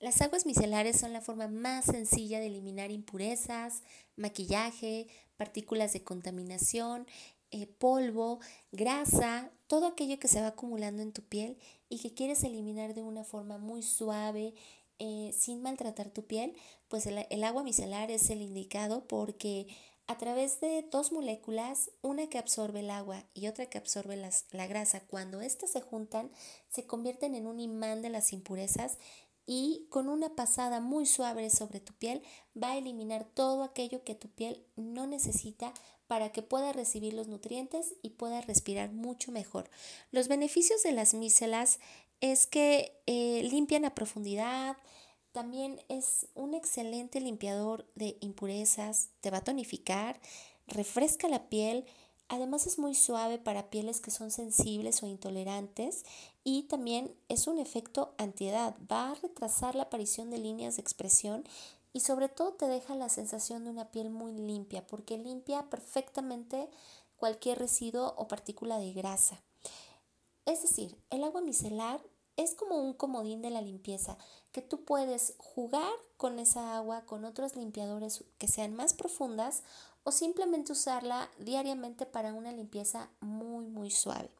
Las aguas micelares son la forma más sencilla de eliminar impurezas, maquillaje, partículas de contaminación, eh, polvo, grasa, todo aquello que se va acumulando en tu piel y que quieres eliminar de una forma muy suave, eh, sin maltratar tu piel, pues el, agua micelar es el indicado porque a través de dos moléculas, una que absorbe el agua y otra que absorbe la grasa, cuando éstas se juntan, se convierten en un imán de las impurezas y con una pasada muy suave sobre tu piel va a eliminar todo aquello que tu piel no necesita para que pueda recibir los nutrientes y pueda respirar mucho mejor. Los beneficios de las micelas es que eh, limpian a profundidad, también es un excelente limpiador de impurezas, te va a tonificar, refresca la piel, Además es muy suave para pieles que son sensibles o intolerantes y también es un efecto antiedad. Va a retrasar la aparición de líneas de expresión y sobre todo te deja la sensación de una piel muy limpia porque limpia perfectamente cualquier residuo o partícula de grasa. Es decir, el agua micelar es como un comodín de la limpieza que tú puedes jugar con esa agua con otros limpiadores que sean más profundas o simplemente usarla diariamente para una limpieza muy muy suave.